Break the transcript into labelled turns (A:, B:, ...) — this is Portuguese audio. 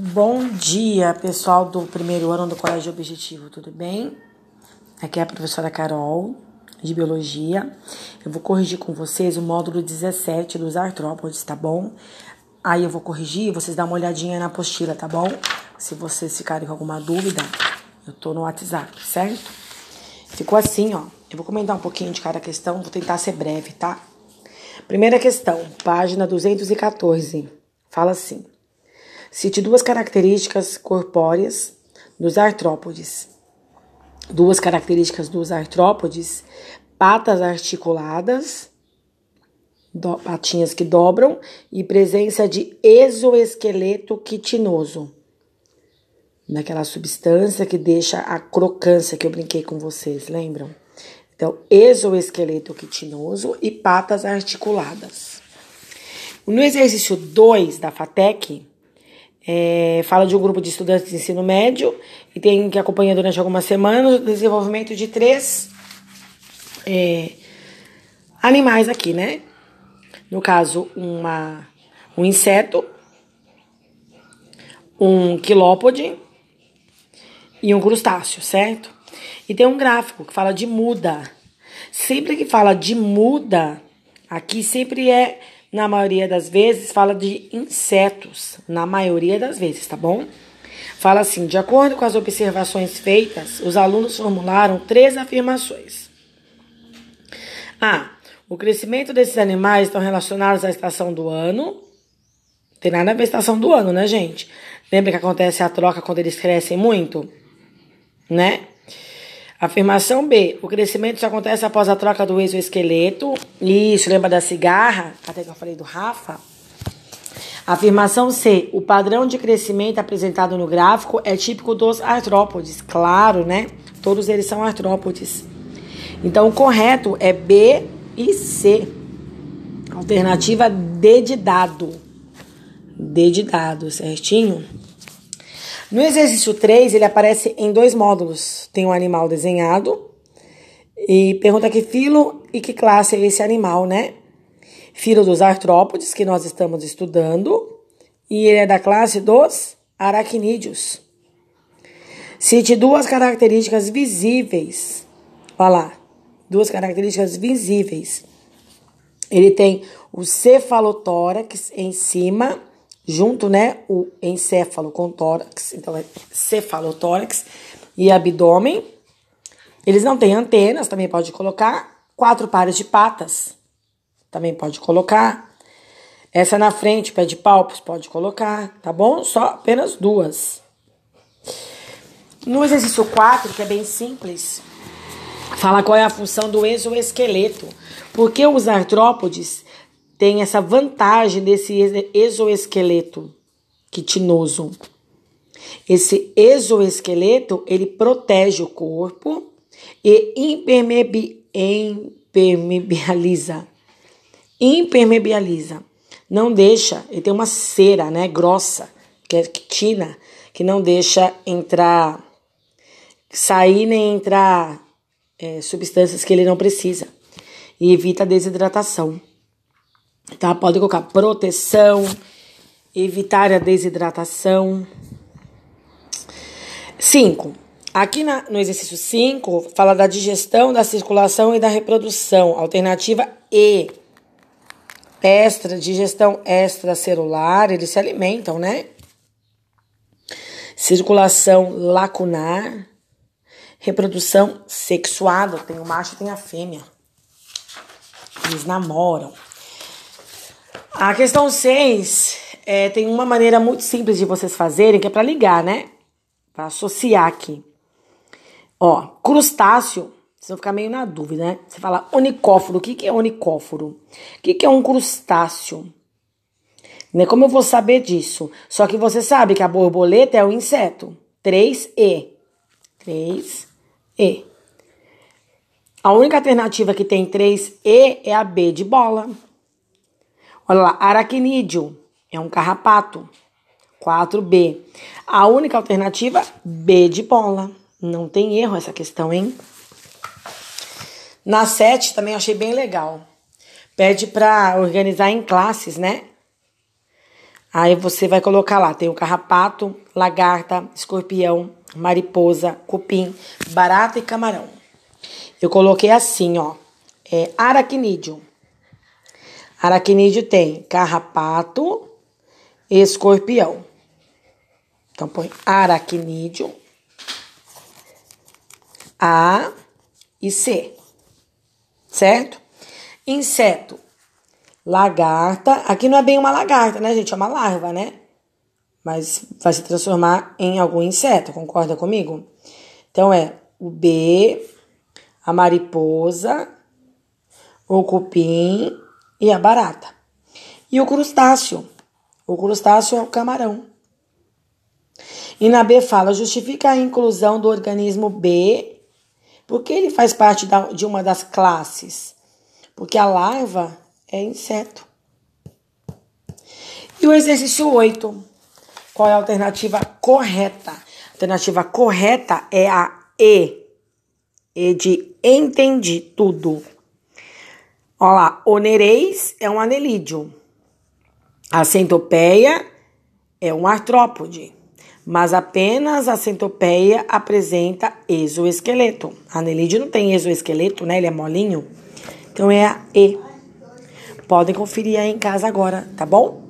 A: Bom dia, pessoal do primeiro ano do Colégio Objetivo, tudo bem? Aqui é a professora Carol, de Biologia. Eu vou corrigir com vocês o módulo 17 dos artrópodes, tá bom? Aí eu vou corrigir, vocês dão uma olhadinha na apostila, tá bom? Se vocês ficarem com alguma dúvida, eu tô no WhatsApp, certo? Ficou assim, ó. Eu vou comentar um pouquinho de cada questão, vou tentar ser breve, tá? Primeira questão, página 214. Fala assim: Cite duas características corpóreas dos artrópodes. Duas características dos artrópodes: patas articuladas, do, patinhas que dobram, e presença de exoesqueleto quitinoso. Daquela substância que deixa a crocância que eu brinquei com vocês, lembram? Então, exoesqueleto quitinoso e patas articuladas. No exercício 2 da FATEC, é, fala de um grupo de estudantes de ensino médio e tem que acompanhar durante algumas semanas o desenvolvimento de três é, animais aqui, né? No caso, uma, um inseto, um quilópode e um crustáceo, certo? E tem um gráfico que fala de muda. Sempre que fala de muda, aqui sempre é na maioria das vezes, fala de insetos, na maioria das vezes, tá bom? Fala assim: de acordo com as observações feitas, os alunos formularam três afirmações. A. O crescimento desses animais estão relacionados à estação do ano. Tem nada a ver a estação do ano, né, gente? Lembra que acontece a troca quando eles crescem muito? Né? Afirmação B. O crescimento só acontece após a troca do exoesqueleto. Isso, lembra da cigarra? Até que eu falei do Rafa. Afirmação C. O padrão de crescimento apresentado no gráfico é típico dos artrópodes. Claro, né? Todos eles são artrópodes. Então, o correto é B e C. Alternativa D de dado. D de dado, certinho? No exercício 3, ele aparece em dois módulos. Tem um animal desenhado e pergunta que filo e que classe é esse animal, né? Filo dos artrópodes, que nós estamos estudando, e ele é da classe dos aracnídeos. Cite duas características visíveis. Olha lá, duas características visíveis. Ele tem o cefalotórax em cima junto, né, o encéfalo com tórax, então é cefalotórax e abdômen. Eles não têm antenas, também pode colocar. Quatro pares de patas, também pode colocar. Essa na frente, pé de palpos, pode colocar, tá bom? Só apenas duas. No exercício 4, que é bem simples, fala qual é a função do exoesqueleto. Porque os artrópodes tem essa vantagem desse exoesqueleto quitinoso. Esse exoesqueleto, ele protege o corpo e impermeabiliza. Impermeabiliza. Não deixa, ele tem uma cera, né, grossa, que é quitina, que não deixa entrar, sair nem entrar é, substâncias que ele não precisa. E evita a desidratação. Tá? Pode colocar proteção, evitar a desidratação. 5. Aqui na, no exercício 5, fala da digestão, da circulação e da reprodução. Alternativa E. Extra, digestão extracelular, eles se alimentam, né? Circulação lacunar. Reprodução sexuada, tem o macho e tem a fêmea. Eles namoram. A questão 6 é, tem uma maneira muito simples de vocês fazerem, que é para ligar, né? Para associar aqui. Ó, crustáceo, vocês vão ficar meio na dúvida, né? Você fala onicóforo, o que, que é onicóforo? O que, que é um crustáceo? Né? Como eu vou saber disso? Só que você sabe que a borboleta é um inseto. 3E. 3E. A única alternativa que tem 3E é a B de bola. Olha lá, aracnídeo é um carrapato. 4B. A única alternativa, B de bola. Não tem erro essa questão, hein? Na 7 também achei bem legal. Pede para organizar em classes, né? Aí você vai colocar lá, tem o carrapato, lagarta, escorpião, mariposa, cupim, barata e camarão. Eu coloquei assim, ó, é aracnídeo. Aracnídeo tem carrapato, escorpião. Então põe aracnídeo, A e C, certo? Inseto, lagarta. Aqui não é bem uma lagarta, né, gente? É uma larva, né? Mas vai se transformar em algum inseto, concorda comigo? Então é o B, a mariposa, o cupim e a barata. E o crustáceo. O crustáceo é o camarão. E na B fala, justifica a inclusão do organismo B, porque ele faz parte da, de uma das classes. Porque a larva é inseto. E o exercício 8. Qual é a alternativa correta? A alternativa correta é a E. E de entendi tudo. Olha lá, onereis é um anelídeo. A centopeia é um artrópode, mas apenas a centopeia apresenta exoesqueleto. Anelídeo não tem exoesqueleto, né? Ele é molinho. Então é a E. Podem conferir aí em casa agora, tá bom?